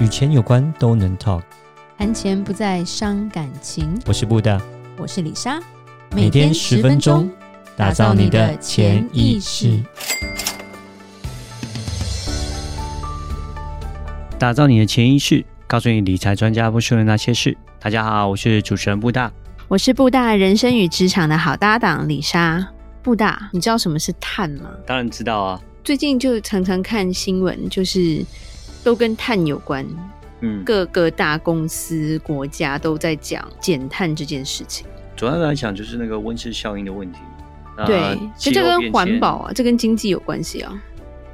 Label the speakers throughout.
Speaker 1: 与钱有关都能 talk，
Speaker 2: 谈钱不再伤感情。
Speaker 1: 我是布大，
Speaker 2: 我是李莎，
Speaker 1: 每天十分钟，打造你的潜意识，打造你的潜意识，告诉你理财专家不说的那些事。大家好，我是主持人布大，
Speaker 2: 我是布大人生与职场的好搭档李莎。布大，你知道什么是碳吗？
Speaker 1: 当然知道啊，
Speaker 2: 最近就常常看新闻，就是。都跟碳有关，嗯，各个大公司、国家都在讲减碳这件事情。
Speaker 1: 主要来讲，就是那个温室效应的问题。
Speaker 2: 对，其实这跟环保啊，这跟经济有关系啊。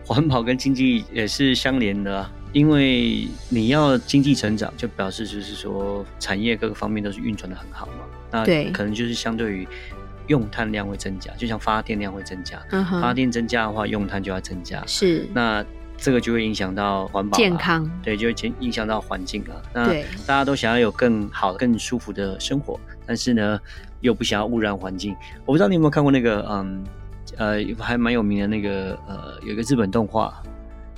Speaker 1: 环保跟经济也是相连的啊，因为你要经济成长，就表示就是说产业各个方面都是运转的很好嘛。那对，可能就是相对于用碳量会增加，就像发电量会增加，发电增加的话，用碳就要增加。
Speaker 2: 是，
Speaker 1: 那。这个就会影响到环保、
Speaker 2: 健康，
Speaker 1: 对，就会影影响到环境啊。那大家都想要有更好、更舒服的生活，但是呢，又不想要污染环境。我不知道你有没有看过那个，嗯，呃，还蛮有名的那个，呃，有一个日本动画。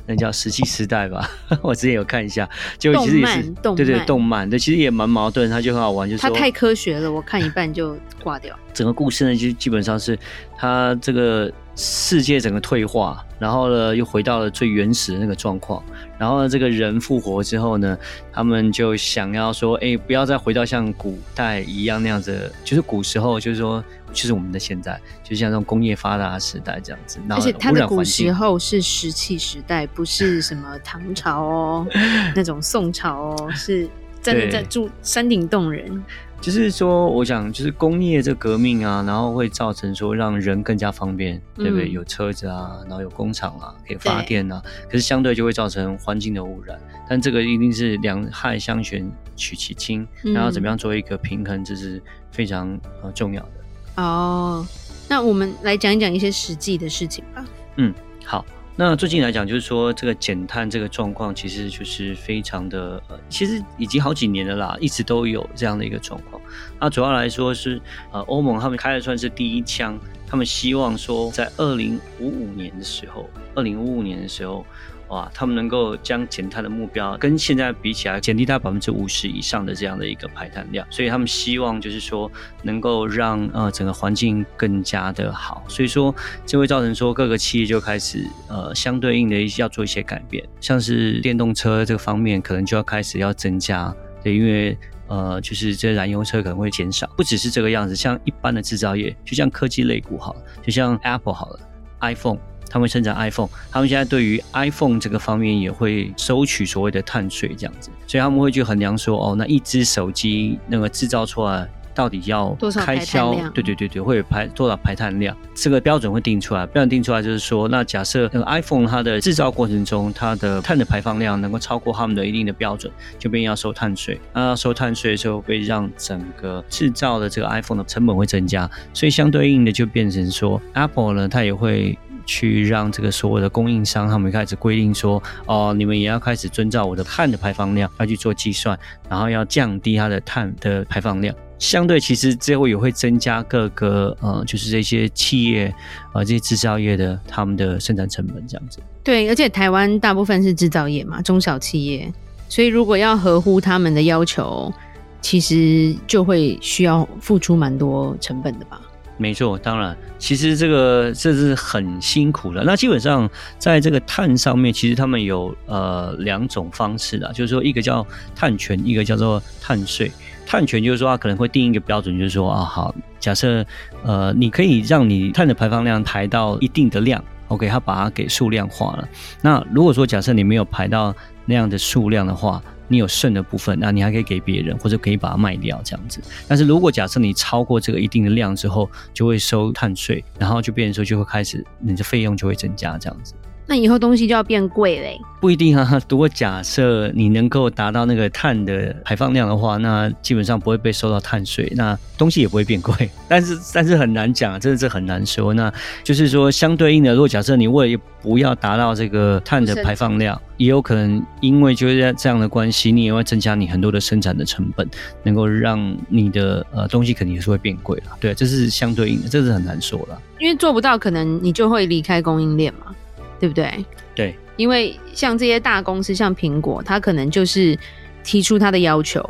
Speaker 1: 那叫《石器时代》吧，我之前有看一下，就其实也是对对动漫，对，其实也蛮矛盾，它就很好玩，就是它
Speaker 2: 太科学了，我看一半就挂掉。
Speaker 1: 整个故事呢，就基本上是它这个世界整个退化，然后呢又回到了最原始的那个状况，然后呢这个人复活之后呢，他们就想要说，哎，不要再回到像古代一样那样子，就是古时候，就是说。就是我们的现在，就像这种工业发达的时代这样子。
Speaker 2: 而且它的古时候是石器时代，不是什么唐朝哦，那种宋朝哦，是真的在住山顶洞人。
Speaker 1: 就是说，我想，就是工业这革命啊，然后会造成说让人更加方便，对不对？嗯、有车子啊，然后有工厂啊，可以发电啊。可是相对就会造成环境的污染。但这个一定是两害相权取其轻，然后怎么样做一个平衡，这是非常呃重要的。
Speaker 2: 哦，那我们来讲一讲一些实际的事情吧。
Speaker 1: 嗯，好。那最近来讲，就是说这个减碳这个状况，其实就是非常的，呃，其实已经好几年了啦，一直都有这样的一个状况。那主要来说是，呃，欧盟他们开的算是第一枪，他们希望说在二零五五年的时候，二零五五年的时候。哇，他们能够将减碳的目标跟现在比起来，减低到百分之五十以上的这样的一个排碳量，所以他们希望就是说能够让呃整个环境更加的好，所以说就会造成说各个企业就开始呃相对应的要做一些改变，像是电动车这个方面可能就要开始要增加，对，因为呃就是这燃油车可能会减少，不只是这个样子，像一般的制造业，就像科技类股好，就像 Apple 好了，iPhone。他们生产 iPhone，他们现在对于 iPhone 这个方面也会收取所谓的碳税，这样子，所以他们会去衡量说，哦，那一只手机那个制造出来到底要开销，多少排碳量？对对对对，会有排多少排碳量？这个标准会定出来，标准定出来就是说，那假设那个 iPhone 它的制造过程中，它的碳的排放量能够超过他们的一定的标准，就变要收碳税。那要收碳税的时候，会让整个制造的这个 iPhone 的成本会增加，所以相对应的就变成说，Apple 呢，它也会。去让这个所有的供应商，他们开始规定说，哦，你们也要开始遵照我的碳的排放量，要去做计算，然后要降低它的碳的排放量。相对其实最后也会增加各个呃，就是这些企业呃，这些制造业的他们的生产成本这样子。
Speaker 2: 对，而且台湾大部分是制造业嘛，中小企业，所以如果要合乎他们的要求，其实就会需要付出蛮多成本的吧。
Speaker 1: 没错，当然，其实这个这是很辛苦的。那基本上在这个碳上面，其实他们有呃两种方式的，就是说一个叫碳权，一个叫做碳税。碳权就是说它可能会定一个标准，就是说啊好，假设呃你可以让你碳的排放量排到一定的量，OK，它把它给数量化了。那如果说假设你没有排到那样的数量的话，你有剩的部分，那你还可以给别人，或者可以把它卖掉这样子。但是如果假设你超过这个一定的量之后，就会收碳税，然后就变成说就会开始你的费用就会增加这样子。
Speaker 2: 那以后东西就要变贵嘞？
Speaker 1: 不一定啊。如果假设你能够达到那个碳的排放量的话，那基本上不会被收到碳税，那东西也不会变贵。但是，但是很难讲，真的是很难说。那就是说，相对应的，如果假设你为了不要达到这个碳的排放量，也有可能因为就是这样的关系，你也会增加你很多的生产的成本，能够让你的呃东西肯定也是会变贵了。对，这是相对应的，这是很难说了。
Speaker 2: 因为做不到，可能你就会离开供应链嘛。对不对？
Speaker 1: 对，
Speaker 2: 因为像这些大公司，像苹果，它可能就是提出它的要求，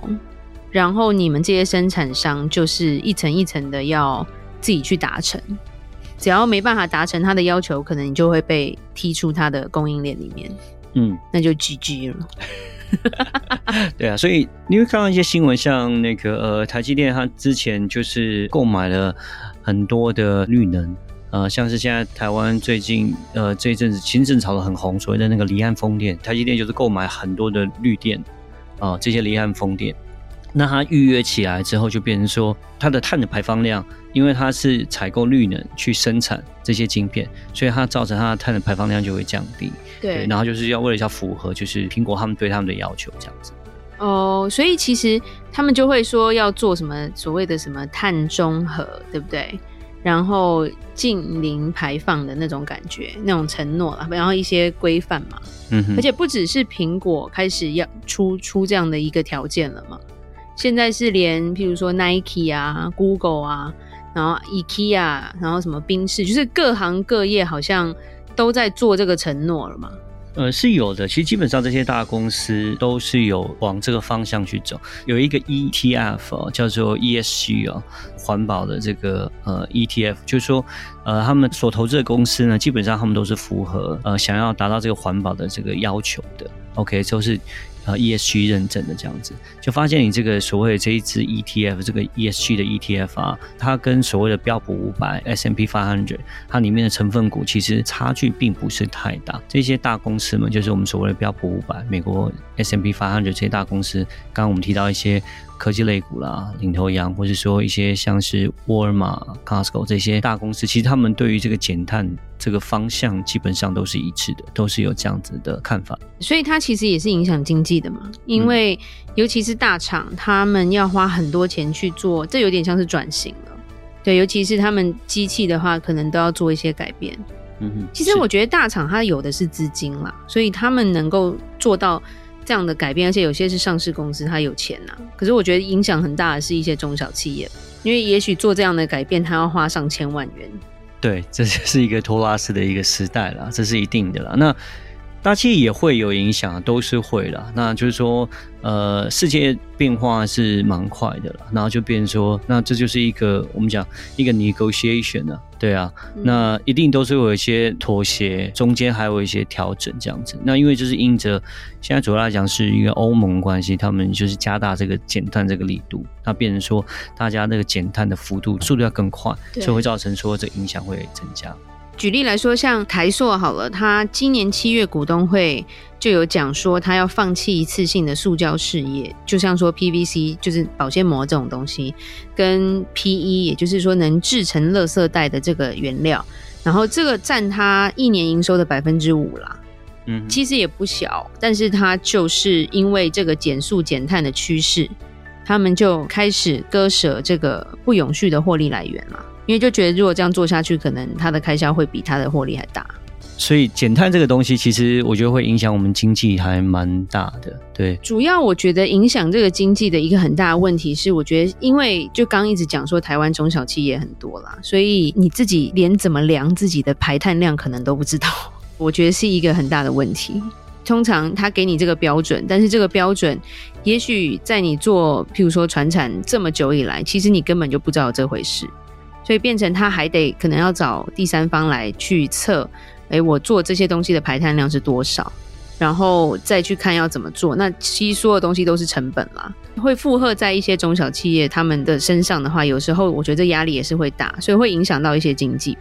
Speaker 2: 然后你们这些生产商就是一层一层的要自己去达成。只要没办法达成他的要求，可能你就会被踢出他的供应链里面。嗯，那就 GG 了。
Speaker 1: 对啊，所以你会看到一些新闻，像那个呃，台积电它之前就是购买了很多的绿能，呃，像是现在台湾最近呃这一阵子新政炒得很红，所谓的那个离岸风电，台积电就是购买很多的绿电啊、呃，这些离岸风电。那它预约起来之后，就变成说它的碳的排放量，因为它是采购绿能去生产这些晶片，所以它造成它的碳的排放量就会降低。
Speaker 2: 对，
Speaker 1: 对，然后就是要为了要符合就是苹果他们对他们的要求这样子。
Speaker 2: 哦，所以其实他们就会说要做什么所谓的什么碳中和，对不对？然后近零排放的那种感觉，那种承诺啦，然后一些规范嘛。嗯哼。而且不只是苹果开始要出出这样的一个条件了嘛。现在是连，譬如说 Nike 啊、Google 啊，然后 IKEA，然后什么宾士，就是各行各业好像都在做这个承诺了嘛。
Speaker 1: 呃，是有的。其实基本上这些大公司都是有往这个方向去走。有一个 ETF，叫做 ESG 哦，环保的这个呃 ETF，就是说呃他们所投资的公司呢，基本上他们都是符合呃想要达到这个环保的这个要求的。OK，就是。呃，ESG 认证的这样子，就发现你这个所谓的这一支 ETF，这个 ESG 的 ETF 啊，它跟所谓的标普五百 S&P 500，它里面的成分股其实差距并不是太大。这些大公司们，就是我们所谓的标普五百、美国 S&P 500这些大公司，刚刚我们提到一些。科技类股啦，领头羊，或者说一些像是沃尔玛、Costco 这些大公司，其实他们对于这个减碳这个方向基本上都是一致的，都是有这样子的看法。
Speaker 2: 所以它其实也是影响经济的嘛，因为尤其是大厂，他们要花很多钱去做，这有点像是转型了。对，尤其是他们机器的话，可能都要做一些改变。嗯哼，其实我觉得大厂它有的是资金啦，所以他们能够做到。这样的改变，而且有些是上市公司，它有钱呐、啊。可是我觉得影响很大的是一些中小企业，因为也许做这样的改变，它要花上千万元。
Speaker 1: 对，这就是一个托拉斯的一个时代了，这是一定的了。那大企业也会有影响，都是会了。那就是说。呃，世界变化是蛮快的了，然后就变成说，那这就是一个我们讲一个 negotiation 呢，对啊，嗯、那一定都是有一些妥协，中间还有一些调整这样子。那因为就是因着现在主要来讲是一个欧盟关系，他们就是加大这个减碳这个力度，那变成说大家那个减碳的幅度速度要更快，所以会造成说这影响会增加。
Speaker 2: 举例来说，像台塑好了，他今年七月股东会就有讲说，他要放弃一次性的塑胶事业，就像说 PVC 就是保鲜膜这种东西，跟 PE 也就是说能制成垃圾袋的这个原料，然后这个占他一年营收的百分之五啦，嗯，其实也不小，但是它就是因为这个减速减碳的趋势，他们就开始割舍这个不永续的获利来源了。因为就觉得如果这样做下去，可能它的开销会比它的获利还大。
Speaker 1: 所以减碳这个东西，其实我觉得会影响我们经济还蛮大的。对，
Speaker 2: 主要我觉得影响这个经济的一个很大的问题是，我觉得因为就刚一直讲说台湾中小企业很多啦，所以你自己连怎么量自己的排碳量可能都不知道，我觉得是一个很大的问题。通常他给你这个标准，但是这个标准也许在你做譬如说传产这么久以来，其实你根本就不知道这回事。所以变成他还得可能要找第三方来去测，哎，我做这些东西的排碳量是多少，然后再去看要怎么做。那其实所有东西都是成本啦，会负荷在一些中小企业他们的身上的话，有时候我觉得压力也是会大，所以会影响到一些经济。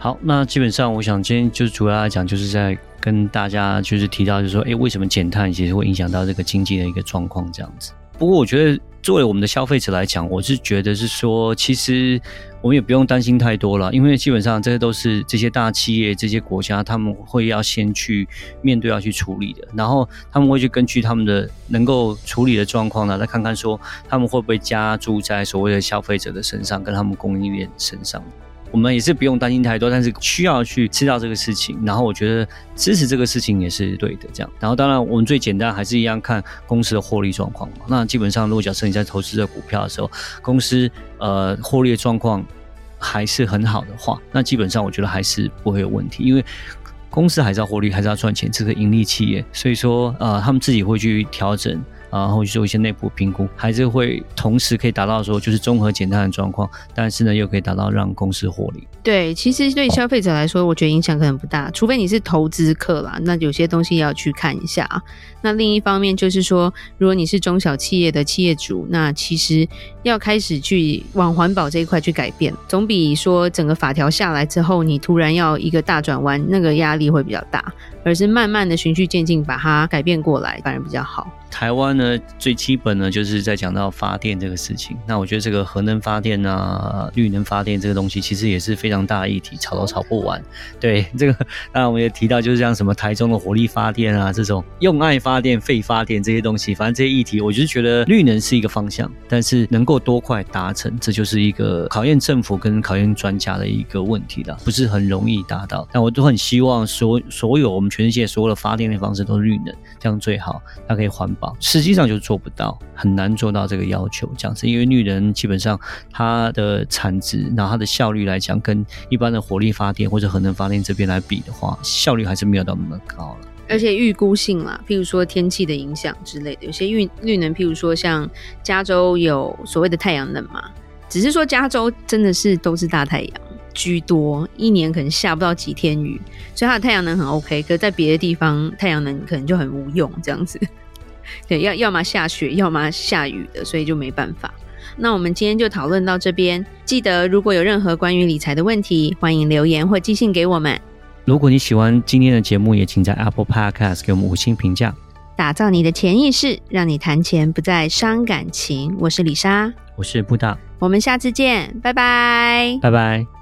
Speaker 1: 好，那基本上我想今天就主要来讲，就是在跟大家就是提到，就是说，哎，为什么减碳其实会影响到这个经济的一个状况这样子。不过我觉得作为我们的消费者来讲，我是觉得是说，其实。我们也不用担心太多了，因为基本上这些都是这些大企业、这些国家他们会要先去面对、要去处理的，然后他们会去根据他们的能够处理的状况呢，再看看说他们会不会加注在所谓的消费者的身上，跟他们供应链身上。我们也是不用担心太多，但是需要去知道这个事情，然后我觉得支持这个事情也是对的。这样，然后当然我们最简单还是一样看公司的获利状况。那基本上，如果假设你在投资这股票的时候，公司呃获利的状况还是很好的话，那基本上我觉得还是不会有问题，因为公司还是要获利，还是要赚钱，这个盈利企业，所以说呃，他们自己会去调整。然后去做一些内部评估，还是会同时可以达到说就是综合减碳的状况，但是呢又可以达到让公司获利。
Speaker 2: 对，其实对消费者来说，我觉得影响可能不大，除非你是投资客啦，那有些东西要去看一下啊。那另一方面就是说，如果你是中小企业的企业主，那其实要开始去往环保这一块去改变，总比说整个法条下来之后，你突然要一个大转弯，那个压力会比较大，而是慢慢的循序渐进把它改变过来，反而比较好。
Speaker 1: 台湾呢，最基本呢，就是在讲到发电这个事情。那我觉得这个核能发电啊，绿能发电这个东西，其实也是非常大的议题，吵都吵不完。对这个，当然我们也提到，就是像什么台中的火力发电啊，这种用爱发电、废发电这些东西，反正这些议题，我就是觉得绿能是一个方向，但是能够过多快达成，这就是一个考验政府跟考验专家的一个问题了，不是很容易达到。但我都很希望所所有我们全世界所有的发电的方式都是绿能，这样最好，它可以环保。实际上就做不到，很难做到这个要求，这样子，因为绿能基本上它的产值，然后它的效率来讲，跟一般的火力发电或者核能发电这边来比的话，效率还是没有到那么高了。
Speaker 2: 而且预估性啦，譬如说天气的影响之类的，有些绿绿能，譬如说像加州有所谓的太阳能嘛，只是说加州真的是都是大太阳居多，一年可能下不到几天雨，所以它的太阳能很 OK，可是在别的地方太阳能可能就很无用这样子。对，要要么下雪，要么下雨的，所以就没办法。那我们今天就讨论到这边。记得如果有任何关于理财的问题，欢迎留言或寄信给我们。
Speaker 1: 如果你喜欢今天的节目，也请在 Apple Podcast 给我们五星评价。
Speaker 2: 打造你的潜意识，让你谈钱不再伤感情。我是李莎，
Speaker 1: 我是布大，
Speaker 2: 我们下次见，拜拜，
Speaker 1: 拜拜。